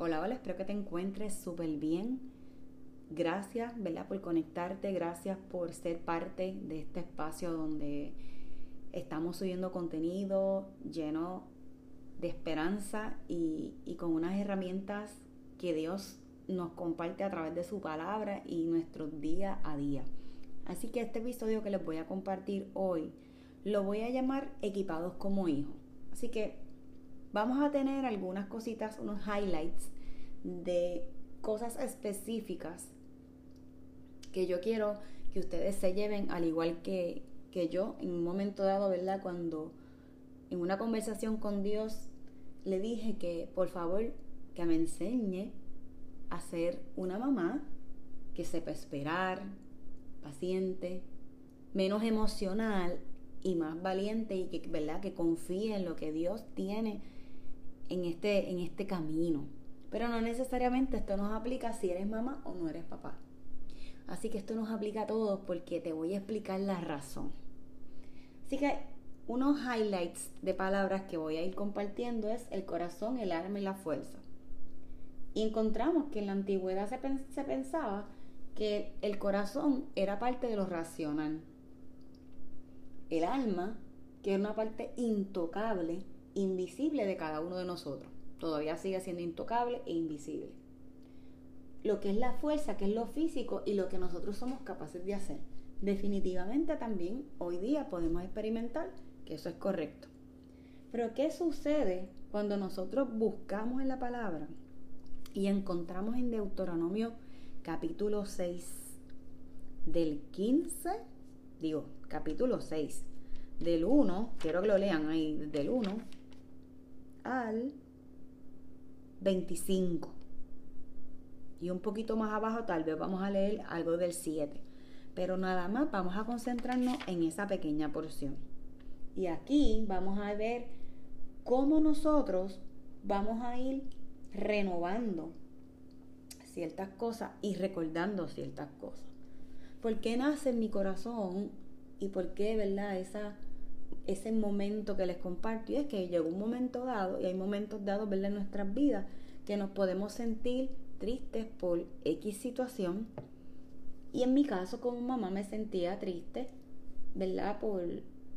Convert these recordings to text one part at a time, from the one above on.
Hola, hola, espero que te encuentres súper bien. Gracias, ¿verdad? Por conectarte, gracias por ser parte de este espacio donde estamos subiendo contenido lleno de esperanza y, con unas herramientas que Dios nos comparte a través de su palabra y nuestro día a día. Así que este episodio que les voy a compartir hoy lo voy a llamar Equipados como Hijos. Así que vamos a tener algunas cositas, unos highlights de cosas específicas que yo quiero que ustedes se lleven, al igual que, que yo, en un momento dado, ¿verdad? Cuando en una conversación con Dios le dije que por favor que me enseñe a ser una mamá que sepa esperar, paciente, menos emocional y más valiente y que, ¿verdad? que confíe en lo que Dios tiene en este, en este camino. Pero no necesariamente esto nos aplica si eres mamá o no eres papá. Así que esto nos aplica a todos porque te voy a explicar la razón. Así que unos highlights de palabras que voy a ir compartiendo es el corazón, el alma y la fuerza. Y encontramos que en la antigüedad se, se pensaba que el corazón era parte de lo racional. El alma, que es una parte intocable, invisible de cada uno de nosotros todavía sigue siendo intocable e invisible. Lo que es la fuerza, que es lo físico y lo que nosotros somos capaces de hacer. Definitivamente también hoy día podemos experimentar que eso es correcto. Pero ¿qué sucede cuando nosotros buscamos en la palabra y encontramos en Deuteronomio capítulo 6 del 15, digo, capítulo 6 del 1, quiero que lo lean ahí, del 1 al 25. Y un poquito más abajo tal vez vamos a leer algo del 7. Pero nada más vamos a concentrarnos en esa pequeña porción. Y aquí vamos a ver cómo nosotros vamos a ir renovando ciertas cosas y recordando ciertas cosas. ¿Por qué nace en mi corazón y por qué, verdad, esa ese momento que les comparto. Y es que llegó un momento dado, y hay momentos dados ¿verdad? en nuestras vidas, que nos podemos sentir tristes por X situación. Y en mi caso, como mamá, me sentía triste, ¿verdad? Por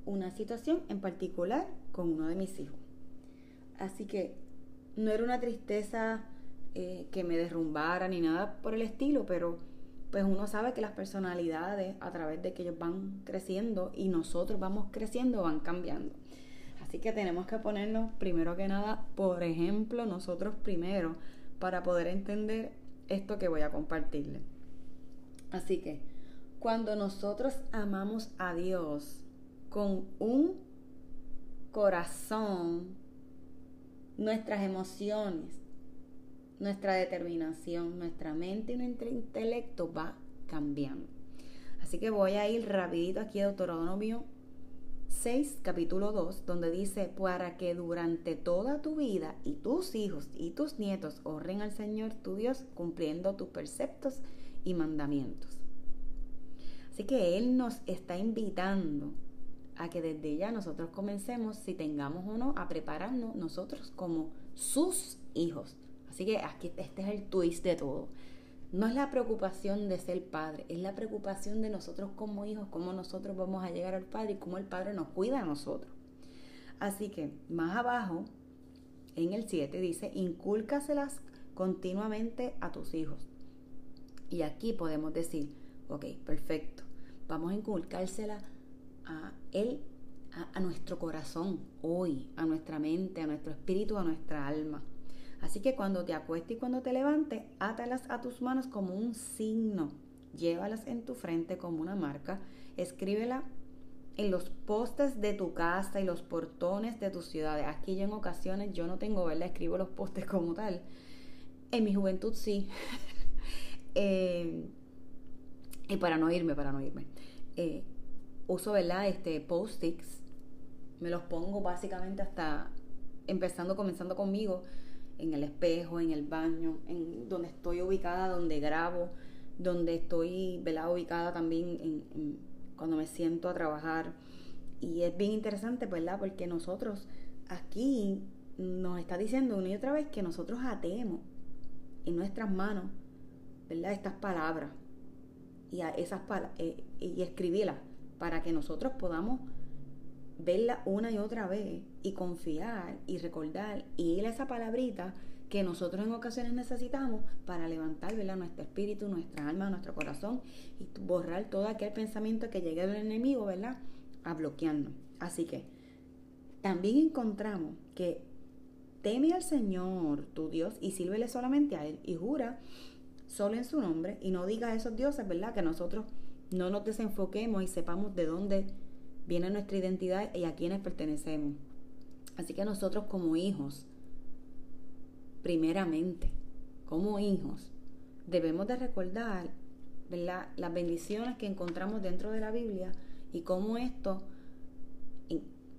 una situación en particular con uno de mis hijos. Así que no era una tristeza eh, que me derrumbara ni nada por el estilo, pero pues uno sabe que las personalidades a través de que ellos van creciendo y nosotros vamos creciendo van cambiando. Así que tenemos que ponernos primero que nada, por ejemplo, nosotros primero para poder entender esto que voy a compartirles. Así que cuando nosotros amamos a Dios con un corazón, nuestras emociones, nuestra determinación, nuestra mente y nuestro intelecto va cambiando. Así que voy a ir rapidito aquí a Deuteronomio 6, capítulo 2, donde dice, para que durante toda tu vida y tus hijos y tus nietos honren al Señor tu Dios cumpliendo tus preceptos y mandamientos. Así que Él nos está invitando a que desde ya nosotros comencemos, si tengamos o no, a prepararnos nosotros como sus hijos. Así que aquí este es el twist de todo. No es la preocupación de ser padre, es la preocupación de nosotros como hijos, cómo nosotros vamos a llegar al Padre y cómo el Padre nos cuida a nosotros. Así que más abajo, en el 7, dice, incúlcaselas continuamente a tus hijos. Y aquí podemos decir, ok, perfecto, vamos a inculcársela a él, a, a nuestro corazón hoy, a nuestra mente, a nuestro espíritu, a nuestra alma. Así que cuando te acuestes y cuando te levantes, átalas a tus manos como un signo. Llévalas en tu frente como una marca. Escríbela en los postes de tu casa y los portones de tus ciudades. Aquí yo en ocasiones yo no tengo, ¿verdad? Escribo los postes como tal. En mi juventud sí. Eh, y para no irme, para no irme. Eh, uso, ¿verdad? Este post-its. Me los pongo básicamente hasta empezando, comenzando conmigo en el espejo, en el baño, en donde estoy ubicada, donde grabo, donde estoy ¿verdad? ubicada también en, cuando me siento a trabajar. Y es bien interesante, ¿verdad? Porque nosotros aquí nos está diciendo una y otra vez que nosotros atemos en nuestras manos, ¿verdad? Estas palabras y a esas eh, y escribirlas para que nosotros podamos verla una y otra vez y confiar y recordar y ir a esa palabrita que nosotros en ocasiones necesitamos para levantar nuestro espíritu, nuestra alma, nuestro corazón y borrar todo aquel pensamiento que llegue del enemigo, ¿verdad? A bloquearnos. Así que también encontramos que teme al Señor, tu Dios, y sírvele solamente a Él y jura solo en su nombre y no diga a esos dioses, ¿verdad? Que nosotros no nos desenfoquemos y sepamos de dónde viene nuestra identidad y a quienes pertenecemos. Así que nosotros como hijos, primeramente, como hijos, debemos de recordar las bendiciones que encontramos dentro de la Biblia y cómo esto,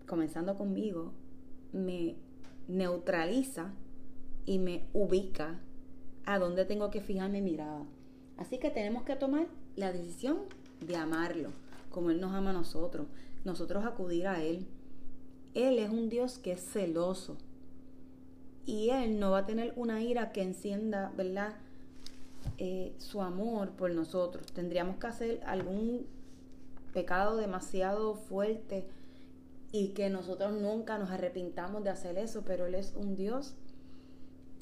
comenzando conmigo, me neutraliza y me ubica a dónde tengo que fijar mi mirada. Así que tenemos que tomar la decisión de amarlo, como Él nos ama a nosotros, nosotros acudir a Él. Él es un Dios que es celoso. Y Él no va a tener una ira que encienda, ¿verdad? Eh, su amor por nosotros. Tendríamos que hacer algún pecado demasiado fuerte y que nosotros nunca nos arrepintamos de hacer eso, pero Él es un Dios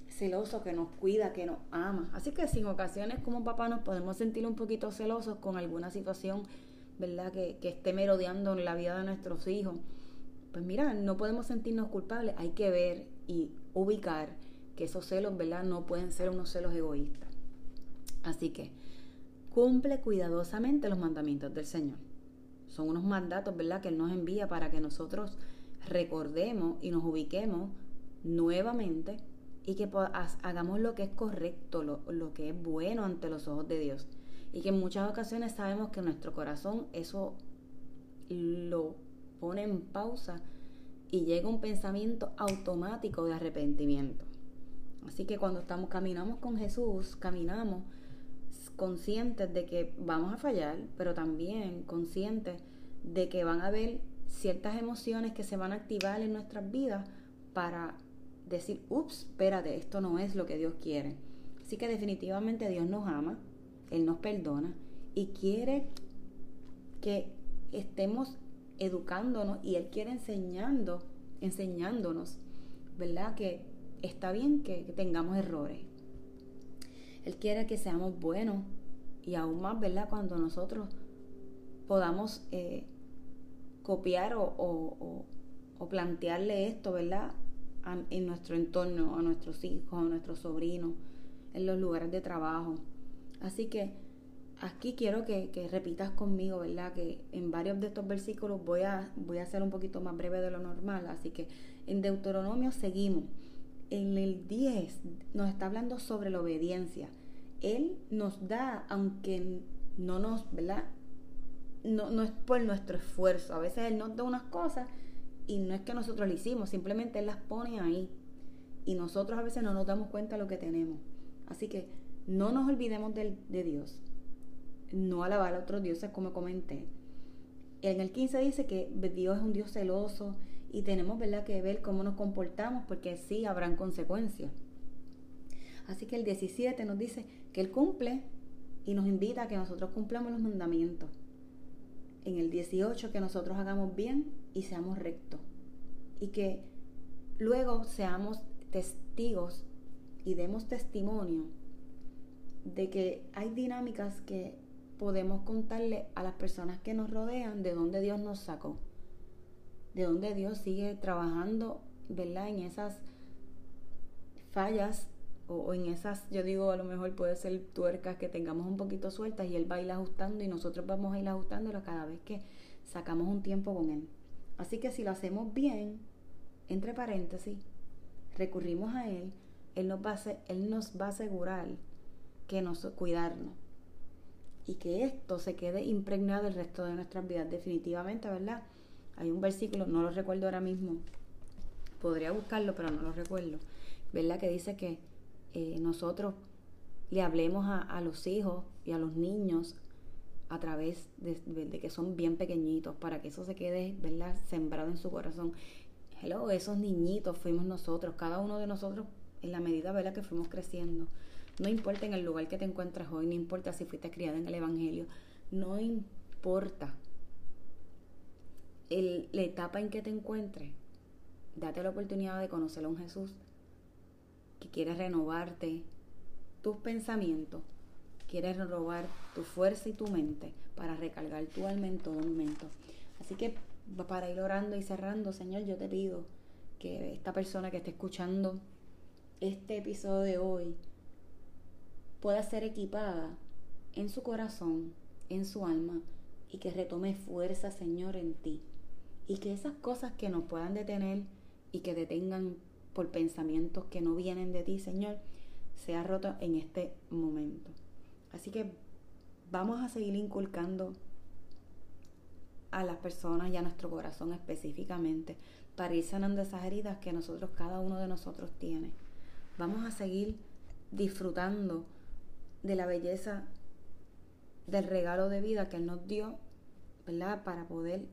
celoso que nos cuida, que nos ama. Así que sin ocasiones como papá nos podemos sentir un poquito celosos con alguna situación ¿verdad? Que, que esté merodeando en la vida de nuestros hijos. Pues mira, no podemos sentirnos culpables, hay que ver y ubicar que esos celos, ¿verdad? No pueden ser unos celos egoístas. Así que cumple cuidadosamente los mandamientos del Señor. Son unos mandatos, ¿verdad? Que Él nos envía para que nosotros recordemos y nos ubiquemos nuevamente y que hagamos lo que es correcto, lo, lo que es bueno ante los ojos de Dios y que en muchas ocasiones sabemos que nuestro corazón eso lo pone en pausa y llega un pensamiento automático de arrepentimiento. Así que cuando estamos caminamos con Jesús, caminamos conscientes de que vamos a fallar, pero también conscientes de que van a haber ciertas emociones que se van a activar en nuestras vidas para decir, ups, espérate, esto no es lo que Dios quiere. Así que definitivamente Dios nos ama, él nos perdona y quiere que estemos educándonos y Él quiere enseñando, enseñándonos, ¿verdad? Que está bien que, tengamos errores. Él quiere que seamos buenos y aún más, ¿verdad? Cuando nosotros podamos eh, copiar o, plantearle esto, ¿verdad? en nuestro entorno, a nuestros hijos, a nuestros sobrinos, en los lugares de trabajo. Así que aquí quiero que, que, repitas conmigo, ¿verdad? Que en varios de estos versículos voy a, voy a ser un poquito más breve de lo normal, así que en Deuteronomio seguimos. En el 10 nos está hablando sobre la obediencia. Él nos da, aunque no nos, ¿verdad? No, no es por nuestro esfuerzo. A veces Él nos da unas cosas y no es que nosotros lo hicimos, simplemente Él las pone ahí. Y nosotros a veces no nos damos cuenta de lo que tenemos. Así que no nos olvidemos de, Dios. No alabar a otros dioses como comenté. En el 15 dice que Dios es un Dios celoso y tenemos ¿verdad? que ver cómo nos comportamos porque sí habrán consecuencias. Así que el 17 nos dice que Él cumple y nos invita a que nosotros cumplamos los mandamientos. En el 18 que nosotros hagamos bien y seamos rectos. Y que luego seamos testigos y demos testimonio de que hay dinámicas que podemos contarle a las personas que nos rodean de dónde Dios nos sacó, de dónde Dios sigue trabajando, ¿verdad? En esas fallas o, en esas, yo digo, a lo mejor puede ser tuercas que tengamos un poquito sueltas y Él va a ir ajustando y nosotros vamos a ir ajustándolo cada vez que sacamos un tiempo con Él. Así que si lo hacemos bien, entre paréntesis, recurrimos a Él, Él nos va a, él nos va a asegurar que nos cuidarnos y que esto se quede impregnado el resto de nuestras vidas definitivamente, ¿verdad? Hay un versículo, no lo recuerdo ahora mismo, podría buscarlo, pero no lo recuerdo, ¿verdad? Que dice que eh, nosotros le hablemos a, los hijos y a los niños a través de, que son bien pequeñitos, para que eso se quede, ¿verdad? Sembrado en su corazón. Hello, esos niñitos fuimos nosotros, cada uno de nosotros en la medida, ¿verdad? Que fuimos creciendo. No importa en el lugar que te encuentras hoy, no importa si fuiste criada en el Evangelio, no importa la etapa en que te encuentres, date la oportunidad de conocer a un Jesús que quiere renovarte tus pensamientos, quiere renovar tu fuerza y tu mente para recargar tu alma en todo momento. Así que para ir orando y cerrando, Señor, yo te pido que esta persona que esté escuchando este episodio de hoy pueda ser equipada en su corazón, en su alma, y que retome fuerza, Señor, en ti y que esas cosas que nos puedan detener y que detengan por pensamientos que no vienen de ti, Señor, sea roto en este momento. Así que vamos a seguir inculcando a las personas y a nuestro corazón específicamente para ir sanando esas heridas que nosotros, cada uno de nosotros tiene. Vamos a seguir disfrutando de la belleza del regalo de vida que Él nos dio, ¿verdad? Para poder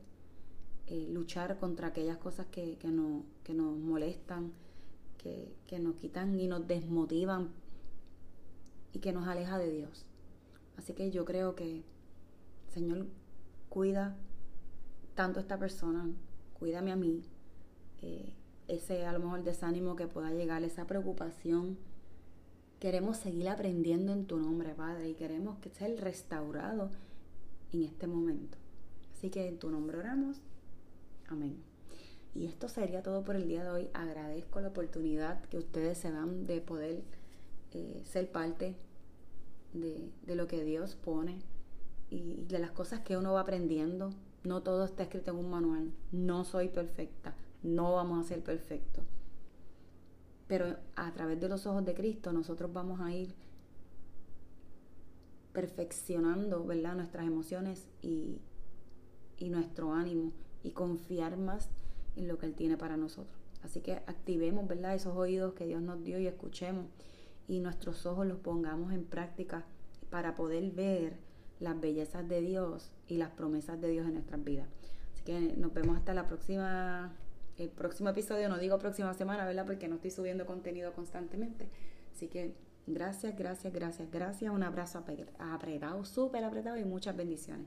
eh, luchar contra aquellas cosas que, que, no, que nos molestan, que, que nos quitan y nos desmotivan y que nos aleja de Dios. Así que yo creo que, Señor, cuida tanto a esta persona, cuídame a mí, eh, ese a lo mejor desánimo que pueda llegar, esa preocupación. Queremos seguir aprendiendo en tu nombre, Padre, y queremos que sea restaurado en este momento. Así que en tu nombre oramos Amén. Y esto sería todo por el día de hoy. Agradezco la oportunidad que ustedes se dan de poder eh, ser parte de, de, lo que Dios pone y de las cosas que uno va aprendiendo. No todo está escrito en un manual. No soy perfecta. No vamos a ser perfectos. Pero a través de los ojos de Cristo nosotros vamos a ir perfeccionando ¿verdad? nuestras emociones y, y nuestro ánimo y confiar más en lo que Él tiene para nosotros. Así que activemos, ¿verdad? Esos oídos que Dios nos dio y escuchemos y nuestros ojos los pongamos en práctica para poder ver las bellezas de Dios y las promesas de Dios en nuestras vidas. Así que nos vemos hasta la próxima, el próximo episodio, no digo próxima semana, ¿verdad? Porque no estoy subiendo contenido constantemente. Así que gracias, gracias, gracias, gracias. Un abrazo apretado, súper apretado y muchas bendiciones.